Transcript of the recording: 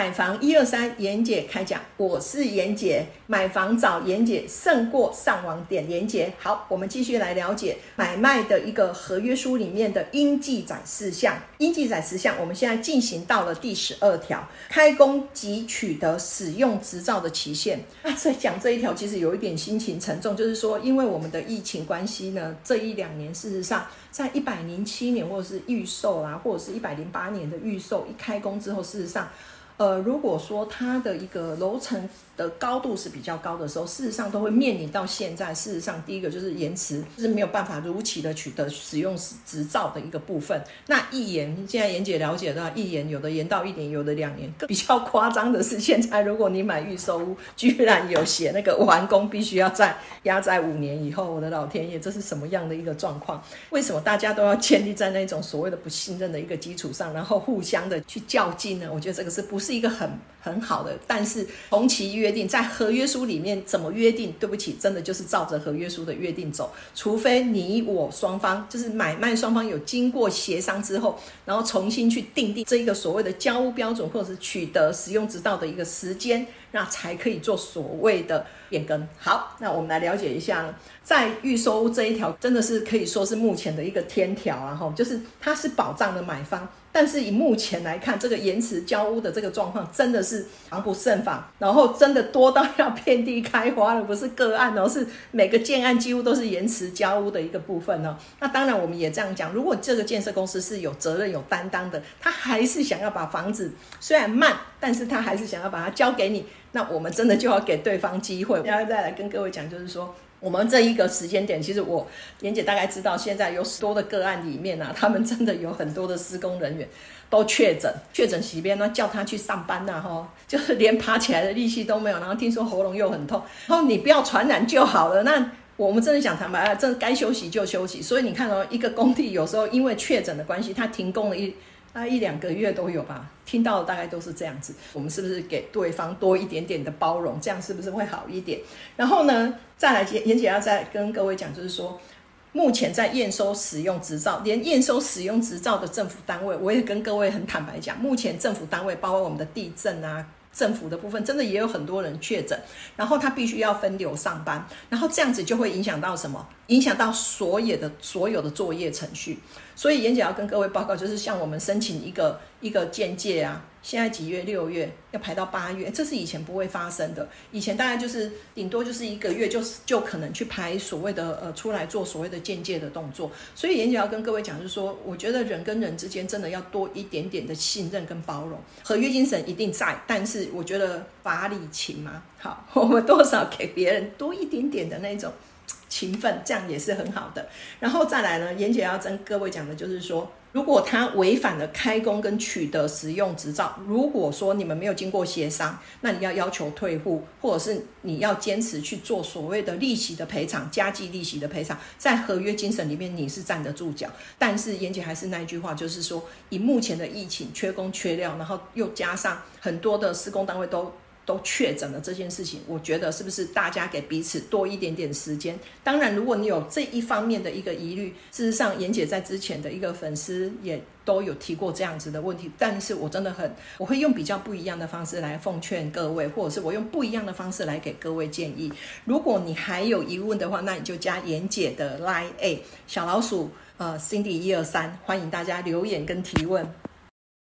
买房一二三，严姐开讲，我是严姐，买房找严姐胜过上网点严姐。好，我们继续来了解买卖的一个合约书里面的应记载事项。应记载事项，我们现在进行到了第十二条，开工及取得使用执照的期限。那在讲这一条，其实有一点心情沉重，就是说，因为我们的疫情关系呢，这一两年事实上，在一百零七年或者是预售啊，或者是一百零八年的预售一开工之后，事实上。呃，如果说它的一个楼层的高度是比较高的时候，事实上都会面临到现在。事实上，第一个就是延迟，就是没有办法如期的取得使用执照的一个部分。那一延，现在严姐了解到，一延有的延到一年，有的两年。更比较夸张的是，现在如果你买预售屋，居然有写那个完工必须要在压在五年以后。我的老天爷，这是什么样的一个状况？为什么大家都要建立在那种所谓的不信任的一个基础上，然后互相的去较劲呢？我觉得这个是不是？是一个很很好的，但是同期约定在合约书里面怎么约定？对不起，真的就是照着合约书的约定走，除非你我双方就是买卖双方有经过协商之后，然后重新去定定这一个所谓的交屋标准，或者是取得使用执照的一个时间，那才可以做所谓的变更。好，那我们来了解一下，在预售这一条真的是可以说是目前的一个天条啊，哈，就是它是保障了买方。但是以目前来看，这个延迟交屋的这个状况真的是防不胜防，然后真的多到要遍地开花了，不是个案哦，是每个建案几乎都是延迟交屋的一个部分哦。那当然我们也这样讲，如果这个建设公司是有责任有担当的，他还是想要把房子虽然慢，但是他还是想要把它交给你，那我们真的就要给对方机会。然后再来跟各位讲，就是说。我们这一个时间点，其实我妍姐大概知道，现在有多的个案里面啊，他们真的有很多的施工人员都确诊，确诊席边呢叫他去上班呐，哈，就是连爬起来的力气都没有，然后听说喉咙又很痛，然后你不要传染就好了。那我们真的想坦白，真该休息就休息。所以你看哦，一个工地有时候因为确诊的关系，他停工了一。那一两个月都有吧，听到大概都是这样子。我们是不是给对方多一点点的包容，这样是不是会好一点？然后呢，再来严严姐要再跟各位讲，就是说，目前在验收使用执照，连验收使用执照的政府单位，我也跟各位很坦白讲，目前政府单位包括我们的地震啊。政府的部分真的也有很多人确诊，然后他必须要分流上班，然后这样子就会影响到什么？影响到所有的所有的作业程序。所以严姐要跟各位报告，就是像我们申请一个一个鉴界啊。现在几月？六月要排到八月，这是以前不会发生的。以前大概就是顶多就是一个月，就是就可能去排所谓的呃出来做所谓的间接的动作。所以严姐要跟各位讲，就是说，我觉得人跟人之间真的要多一点点的信任跟包容，合约精神一定在，但是我觉得法理情嘛，好，我们多少给别人多一点点的那种勤奋，这样也是很好的。然后再来呢，严姐要跟各位讲的就是说。如果他违反了开工跟取得使用执照，如果说你们没有经过协商，那你要要求退户，或者是你要坚持去做所谓的利息的赔偿、加计利息的赔偿，在合约精神里面你是站得住脚。但是严姐还是那一句话，就是说以目前的疫情缺工缺料，然后又加上很多的施工单位都。都确诊了这件事情，我觉得是不是大家给彼此多一点点时间？当然，如果你有这一方面的一个疑虑，事实上，妍姐在之前的一个粉丝也都有提过这样子的问题。但是我真的很，我会用比较不一样的方式来奉劝各位，或者是我用不一样的方式来给各位建议。如果你还有疑问的话，那你就加妍姐的 Line A 小老鼠呃 Cindy 一二三，欢迎大家留言跟提问。